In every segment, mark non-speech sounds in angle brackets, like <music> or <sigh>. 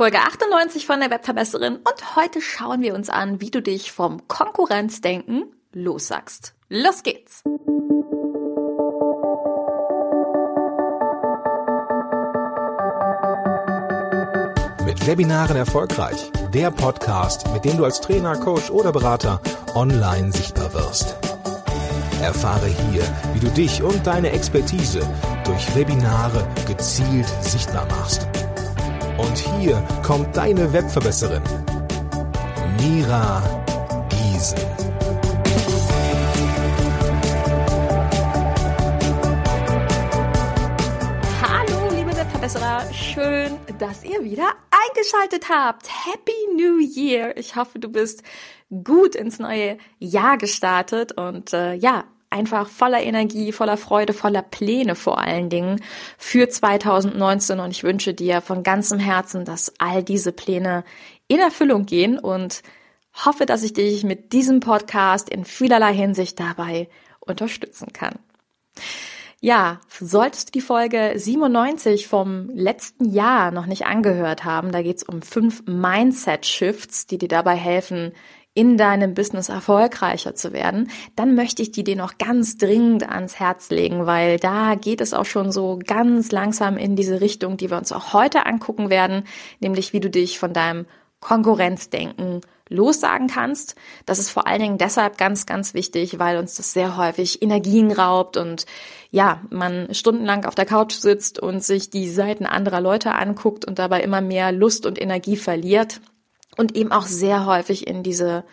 Folge 98 von der Webverbesserin und heute schauen wir uns an, wie du dich vom Konkurrenzdenken lossagst. Los geht's! Mit Webinaren erfolgreich. Der Podcast, mit dem du als Trainer, Coach oder Berater online sichtbar wirst. Erfahre hier, wie du dich und deine Expertise durch Webinare gezielt sichtbar machst. Und hier kommt deine Webverbesserin, Mira Giesen. Hallo, liebe Webverbesserer. Schön, dass ihr wieder eingeschaltet habt. Happy New Year. Ich hoffe, du bist gut ins neue Jahr gestartet und äh, ja, einfach voller Energie, voller Freude, voller Pläne vor allen Dingen für 2019 und ich wünsche dir von ganzem Herzen, dass all diese Pläne in Erfüllung gehen und hoffe, dass ich dich mit diesem Podcast in vielerlei Hinsicht dabei unterstützen kann. Ja, solltest du die Folge 97 vom letzten Jahr noch nicht angehört haben, da geht es um fünf Mindset-Shifts, die dir dabei helfen, in deinem Business erfolgreicher zu werden, dann möchte ich die dir noch ganz dringend ans Herz legen, weil da geht es auch schon so ganz langsam in diese Richtung, die wir uns auch heute angucken werden, nämlich wie du dich von deinem Konkurrenzdenken lossagen kannst. Das ist vor allen Dingen deshalb ganz, ganz wichtig, weil uns das sehr häufig Energien raubt und ja, man stundenlang auf der Couch sitzt und sich die Seiten anderer Leute anguckt und dabei immer mehr Lust und Energie verliert und eben auch sehr häufig in diese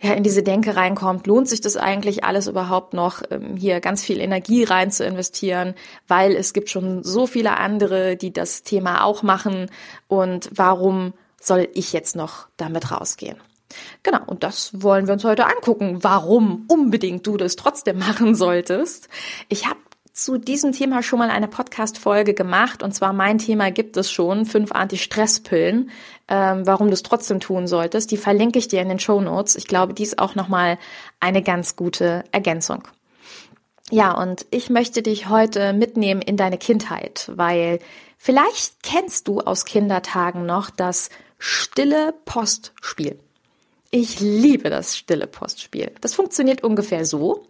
ja, in diese Denke reinkommt, lohnt sich das eigentlich alles überhaupt noch, ähm, hier ganz viel Energie rein zu investieren, weil es gibt schon so viele andere, die das Thema auch machen und warum soll ich jetzt noch damit rausgehen? Genau, und das wollen wir uns heute angucken, warum unbedingt du das trotzdem machen solltest. Ich habe zu diesem Thema schon mal eine Podcast-Folge gemacht. Und zwar mein Thema gibt es schon, fünf Anti-Stress-Pillen, ähm, warum du es trotzdem tun solltest. Die verlinke ich dir in den Show Notes. Ich glaube, die ist auch nochmal eine ganz gute Ergänzung. Ja, und ich möchte dich heute mitnehmen in deine Kindheit, weil vielleicht kennst du aus Kindertagen noch das stille Postspiel. Ich liebe das stille Postspiel. Das funktioniert ungefähr so.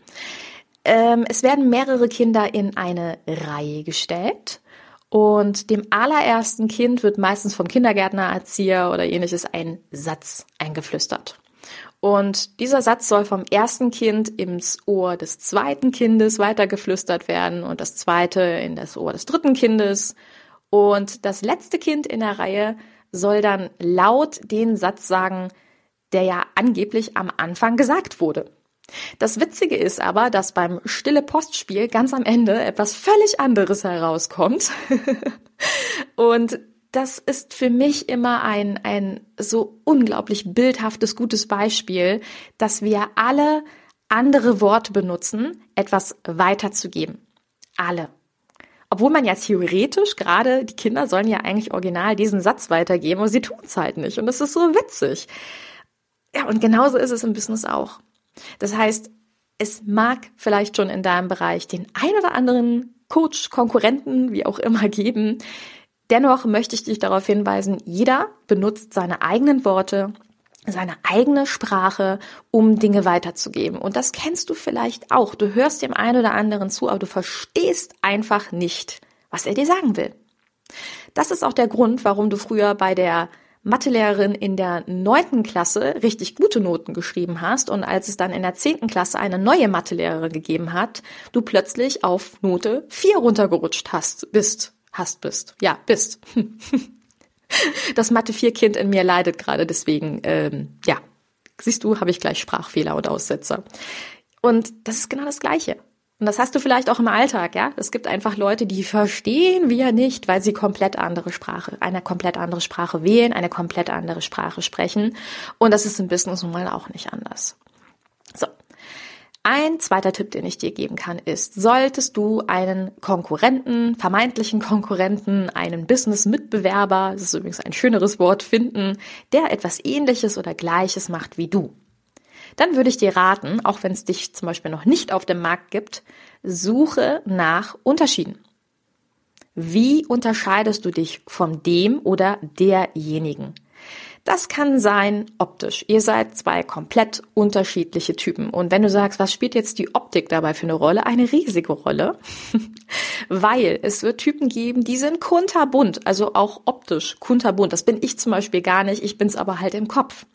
Ähm, es werden mehrere Kinder in eine Reihe gestellt. Und dem allerersten Kind wird meistens vom Kindergärtner, Erzieher oder ähnliches ein Satz eingeflüstert. Und dieser Satz soll vom ersten Kind ins Ohr des zweiten Kindes weitergeflüstert werden und das zweite in das Ohr des dritten Kindes. Und das letzte Kind in der Reihe soll dann laut den Satz sagen, der ja angeblich am Anfang gesagt wurde. Das Witzige ist aber, dass beim Stille Postspiel ganz am Ende etwas völlig anderes herauskommt. <laughs> Und das ist für mich immer ein, ein so unglaublich bildhaftes, gutes Beispiel, dass wir alle andere Worte benutzen, etwas weiterzugeben. Alle. Obwohl man ja theoretisch, gerade die Kinder sollen ja eigentlich original diesen Satz weitergeben, aber sie tun es halt nicht. Und das ist so witzig. Ja, und genauso ist es im Business auch. Das heißt, es mag vielleicht schon in deinem Bereich den ein oder anderen Coach, Konkurrenten, wie auch immer geben. Dennoch möchte ich dich darauf hinweisen, jeder benutzt seine eigenen Worte, seine eigene Sprache, um Dinge weiterzugeben. Und das kennst du vielleicht auch. Du hörst dem einen oder anderen zu, aber du verstehst einfach nicht, was er dir sagen will. Das ist auch der Grund, warum du früher bei der Mathelehrerin in der neunten Klasse richtig gute Noten geschrieben hast und als es dann in der zehnten Klasse eine neue Mathelehrerin gegeben hat, du plötzlich auf Note vier runtergerutscht hast, bist, hast, bist, ja, bist. <laughs> Das Mathe-4-Kind in mir leidet gerade, deswegen, ähm, ja, siehst du, habe ich gleich Sprachfehler und Aussetzer. Und das ist genau das Gleiche. Und das hast du vielleicht auch im Alltag, ja. Es gibt einfach Leute, die verstehen wir nicht, weil sie komplett andere Sprache, eine komplett andere Sprache wählen, eine komplett andere Sprache sprechen. Und das ist im Business nun mal auch nicht anders. So. Ein zweiter Tipp, den ich dir geben kann, ist, solltest du einen Konkurrenten, vermeintlichen Konkurrenten, einen Business-Mitbewerber, das ist übrigens ein schöneres Wort, finden, der etwas ähnliches oder gleiches macht wie du dann würde ich dir raten, auch wenn es dich zum Beispiel noch nicht auf dem Markt gibt, suche nach Unterschieden. Wie unterscheidest du dich von dem oder derjenigen? Das kann sein optisch. Ihr seid zwei komplett unterschiedliche Typen. Und wenn du sagst, was spielt jetzt die Optik dabei für eine Rolle? Eine riesige Rolle. <laughs> Weil es wird Typen geben, die sind kunterbunt, also auch optisch kunterbunt. Das bin ich zum Beispiel gar nicht. Ich bin's aber halt im Kopf.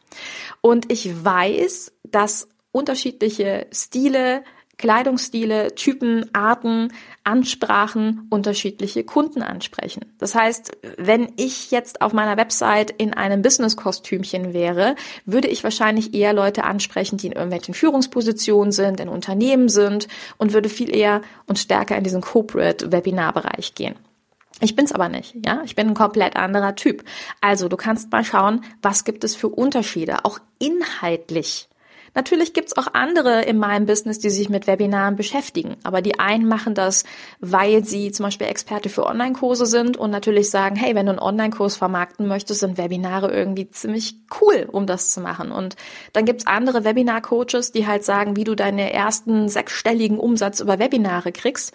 Und ich weiß, dass unterschiedliche Stile, Kleidungsstile, Typen, Arten, Ansprachen unterschiedliche Kunden ansprechen. Das heißt, wenn ich jetzt auf meiner Website in einem Business-Kostümchen wäre, würde ich wahrscheinlich eher Leute ansprechen, die in irgendwelchen Führungspositionen sind, in Unternehmen sind und würde viel eher und stärker in diesen Corporate-Webinar-Bereich gehen. Ich bin's aber nicht, ja. Ich bin ein komplett anderer Typ. Also, du kannst mal schauen, was gibt es für Unterschiede, auch inhaltlich Natürlich gibt's auch andere in meinem Business, die sich mit Webinaren beschäftigen. Aber die einen machen das, weil sie zum Beispiel Experte für Online-Kurse sind und natürlich sagen, hey, wenn du einen Online-Kurs vermarkten möchtest, sind Webinare irgendwie ziemlich cool, um das zu machen. Und dann gibt's andere Webinar-Coaches, die halt sagen, wie du deinen ersten sechsstelligen Umsatz über Webinare kriegst.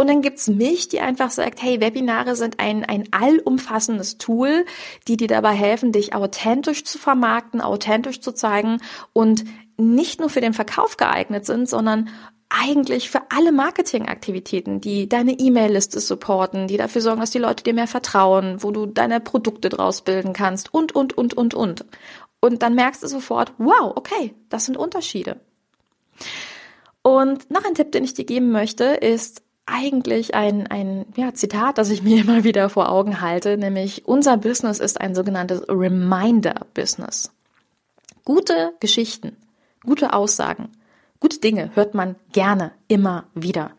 Und dann gibt's mich, die einfach sagt, hey, Webinare sind ein, ein allumfassendes Tool, die dir dabei helfen, dich authentisch zu vermarkten, authentisch zu zeigen und nicht nur für den Verkauf geeignet sind, sondern eigentlich für alle Marketingaktivitäten, die deine E-Mail-Liste supporten, die dafür sorgen, dass die Leute dir mehr vertrauen, wo du deine Produkte draus bilden kannst und, und, und, und, und. Und dann merkst du sofort, wow, okay, das sind Unterschiede. Und noch ein Tipp, den ich dir geben möchte, ist eigentlich ein, ein ja, Zitat, das ich <laughs> mir immer wieder vor Augen halte, nämlich unser Business ist ein sogenanntes Reminder-Business. Gute Geschichten Gute Aussagen, gute Dinge hört man gerne immer wieder.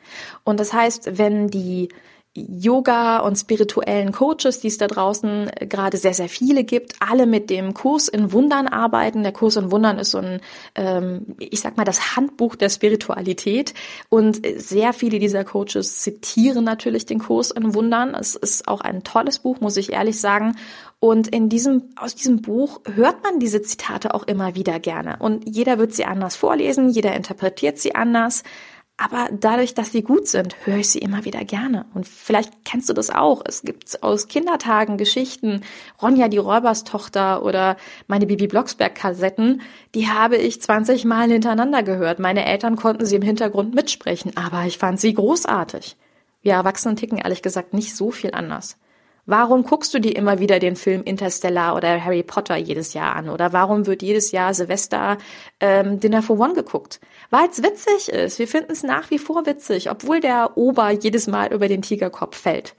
Und das heißt, wenn die Yoga und spirituellen Coaches, die es da draußen gerade sehr, sehr viele gibt, alle mit dem Kurs in Wundern arbeiten. Der Kurs in Wundern ist so ein, ähm, ich sag mal, das Handbuch der Spiritualität. Und sehr viele dieser Coaches zitieren natürlich den Kurs in Wundern. Es ist auch ein tolles Buch, muss ich ehrlich sagen. Und in diesem, aus diesem Buch hört man diese Zitate auch immer wieder gerne. Und jeder wird sie anders vorlesen, jeder interpretiert sie anders. Aber dadurch, dass sie gut sind, höre ich sie immer wieder gerne. Und vielleicht kennst du das auch. Es gibt aus Kindertagen Geschichten, Ronja die Räuberstochter oder meine Bibi Blocksberg Kassetten, die habe ich 20 Mal hintereinander gehört. Meine Eltern konnten sie im Hintergrund mitsprechen, aber ich fand sie großartig. Wir Erwachsenen ticken ehrlich gesagt nicht so viel anders. Warum guckst du dir immer wieder den Film Interstellar oder Harry Potter jedes Jahr an? Oder warum wird jedes Jahr Silvester ähm, Dinner for One geguckt? Weil es witzig ist. Wir finden es nach wie vor witzig, obwohl der Ober jedes Mal über den Tigerkopf fällt.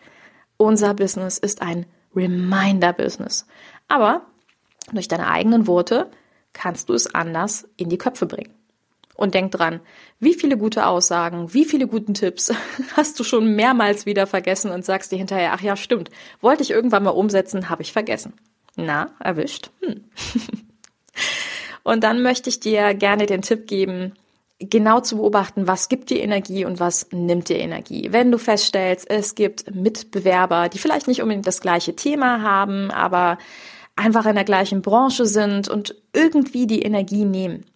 Unser Business ist ein Reminder-Business. Aber durch deine eigenen Worte kannst du es anders in die Köpfe bringen. Und denk dran, wie viele gute Aussagen, wie viele guten Tipps <laughs> hast du schon mehrmals wieder vergessen und sagst dir hinterher, ach ja, stimmt, wollte ich irgendwann mal umsetzen, habe ich vergessen. Na, erwischt. Hm. <laughs> und dann möchte ich dir gerne den Tipp geben, genau zu beobachten, was gibt dir Energie und was nimmt dir Energie. Wenn du feststellst, es gibt Mitbewerber, die vielleicht nicht unbedingt das gleiche Thema haben, aber einfach in der gleichen Branche sind und irgendwie die Energie nehmen,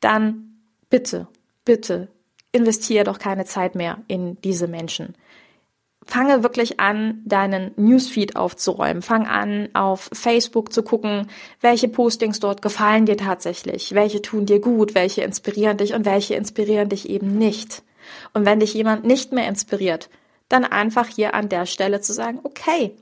dann bitte, bitte, investiere doch keine Zeit mehr in diese Menschen. Fange wirklich an, deinen Newsfeed aufzuräumen. Fang an, auf Facebook zu gucken, welche Postings dort gefallen dir tatsächlich, welche tun dir gut, welche inspirieren dich und welche inspirieren dich eben nicht. Und wenn dich jemand nicht mehr inspiriert, dann einfach hier an der Stelle zu sagen, okay,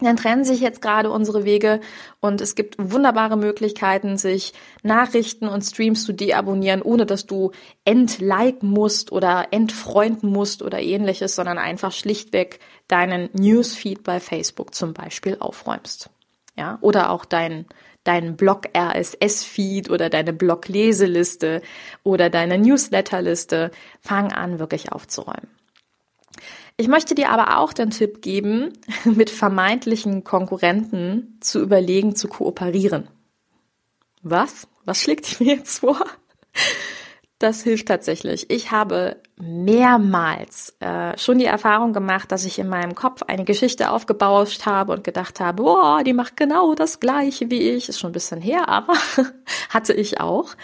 dann trennen sich jetzt gerade unsere Wege und es gibt wunderbare Möglichkeiten, sich Nachrichten und Streams zu deabonnieren, ohne dass du entliken musst oder entfreunden musst oder ähnliches, sondern einfach schlichtweg deinen Newsfeed bei Facebook zum Beispiel aufräumst. Ja, oder auch dein, deinen Blog RSS Feed oder deine Blog Leseliste oder deine Newsletterliste. Fang an, wirklich aufzuräumen. Ich möchte dir aber auch den Tipp geben, <laughs> mit vermeintlichen Konkurrenten zu überlegen, zu kooperieren. Was? Was schlägt mir jetzt vor? Das hilft tatsächlich. Ich habe mehrmals äh, schon die Erfahrung gemacht, dass ich in meinem Kopf eine Geschichte aufgebauscht habe und gedacht habe, boah, die macht genau das gleiche wie ich. Ist schon ein bisschen her, aber <laughs> hatte ich auch.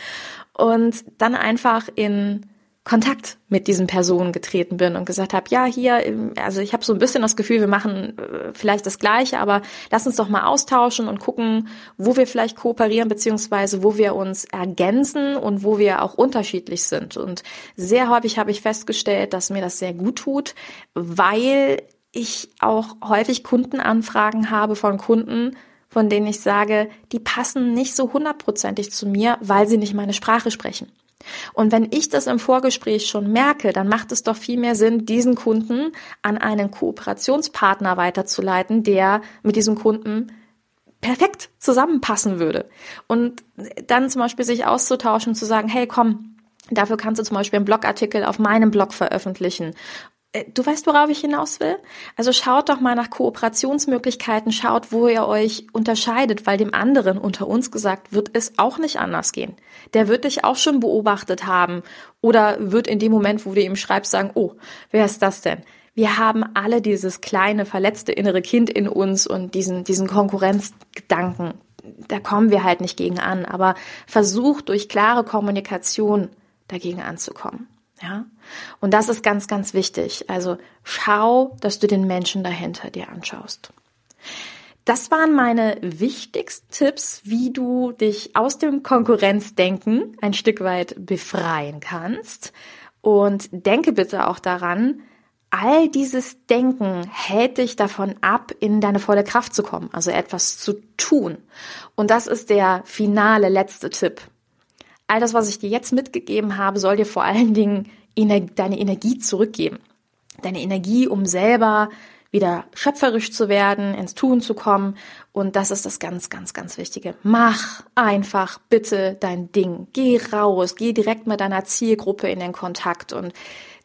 Und dann einfach in Kontakt mit diesen Personen getreten bin und gesagt habe, ja, hier, also ich habe so ein bisschen das Gefühl, wir machen äh, vielleicht das Gleiche, aber lass uns doch mal austauschen und gucken, wo wir vielleicht kooperieren, beziehungsweise wo wir uns ergänzen und wo wir auch unterschiedlich sind. Und sehr häufig habe ich festgestellt, dass mir das sehr gut tut, weil ich auch häufig Kundenanfragen habe von Kunden, von denen ich sage, die passen nicht so hundertprozentig zu mir, weil sie nicht meine Sprache sprechen. Und wenn ich das im Vorgespräch schon merke, dann macht es doch viel mehr Sinn, diesen Kunden an einen Kooperationspartner weiterzuleiten, der mit diesem Kunden perfekt zusammenpassen würde. Und dann zum Beispiel sich auszutauschen und zu sagen, hey, komm, Dafür kannst du zum Beispiel einen Blogartikel auf meinem Blog veröffentlichen du weißt, worauf ich hinaus will? Also schaut doch mal nach Kooperationsmöglichkeiten, schaut, wo ihr euch unterscheidet, weil dem anderen unter uns gesagt wird es auch nicht anders gehen. Der wird dich auch schon beobachtet haben oder wird in dem Moment, wo du ihm schreibst, sagen, oh, wer ist das denn? Wir haben alle dieses kleine, verletzte innere Kind in uns und diesen, diesen Konkurrenzgedanken. Da kommen wir halt nicht gegen an, aber versucht durch klare Kommunikation dagegen anzukommen. Ja? Und das ist ganz, ganz wichtig. Also schau, dass du den Menschen dahinter dir anschaust. Das waren meine wichtigsten Tipps, wie du dich aus dem Konkurrenzdenken ein Stück weit befreien kannst. Und denke bitte auch daran, all dieses Denken hält dich davon ab, in deine volle Kraft zu kommen, also etwas zu tun. Und das ist der finale letzte Tipp all das, was ich dir jetzt mitgegeben habe, soll dir vor allen Dingen deine Energie zurückgeben. Deine Energie, um selber wieder schöpferisch zu werden, ins Tun zu kommen. Und das ist das ganz, ganz, ganz Wichtige. Mach einfach bitte dein Ding. Geh raus, geh direkt mit deiner Zielgruppe in den Kontakt und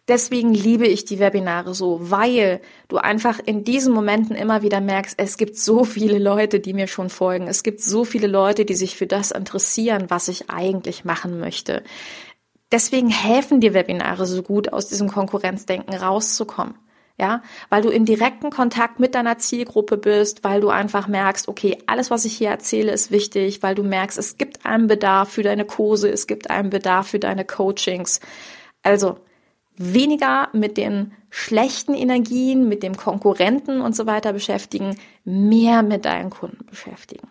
Deswegen liebe ich die Webinare so, weil du einfach in diesen Momenten immer wieder merkst, es gibt so viele Leute, die mir schon folgen. Es gibt so viele Leute, die sich für das interessieren, was ich eigentlich machen möchte. Deswegen helfen dir Webinare so gut, aus diesem Konkurrenzdenken rauszukommen. Ja, weil du in direkten Kontakt mit deiner Zielgruppe bist, weil du einfach merkst, okay, alles, was ich hier erzähle, ist wichtig, weil du merkst, es gibt einen Bedarf für deine Kurse, es gibt einen Bedarf für deine Coachings. Also, weniger mit den schlechten Energien, mit dem Konkurrenten und so weiter beschäftigen, mehr mit deinen Kunden beschäftigen.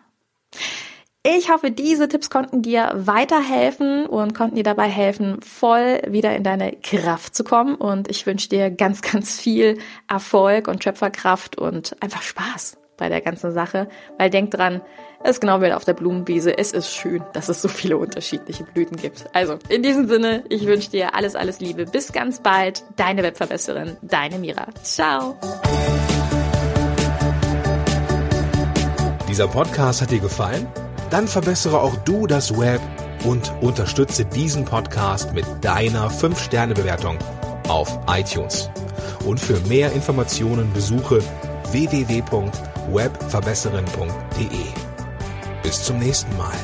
Ich hoffe, diese Tipps konnten dir weiterhelfen und konnten dir dabei helfen, voll wieder in deine Kraft zu kommen. Und ich wünsche dir ganz, ganz viel Erfolg und Schöpferkraft und einfach Spaß bei der ganzen Sache. Weil denk dran, es ist genau wie auf der Blumenwiese. Es ist schön, dass es so viele unterschiedliche Blüten gibt. Also, in diesem Sinne, ich wünsche dir alles, alles Liebe. Bis ganz bald. Deine Webverbesserin, deine Mira. Ciao. Dieser Podcast hat dir gefallen? Dann verbessere auch du das Web und unterstütze diesen Podcast mit deiner 5-Sterne-Bewertung auf iTunes. Und für mehr Informationen besuche www.webverbesserin.de. Bis zum nächsten Mal.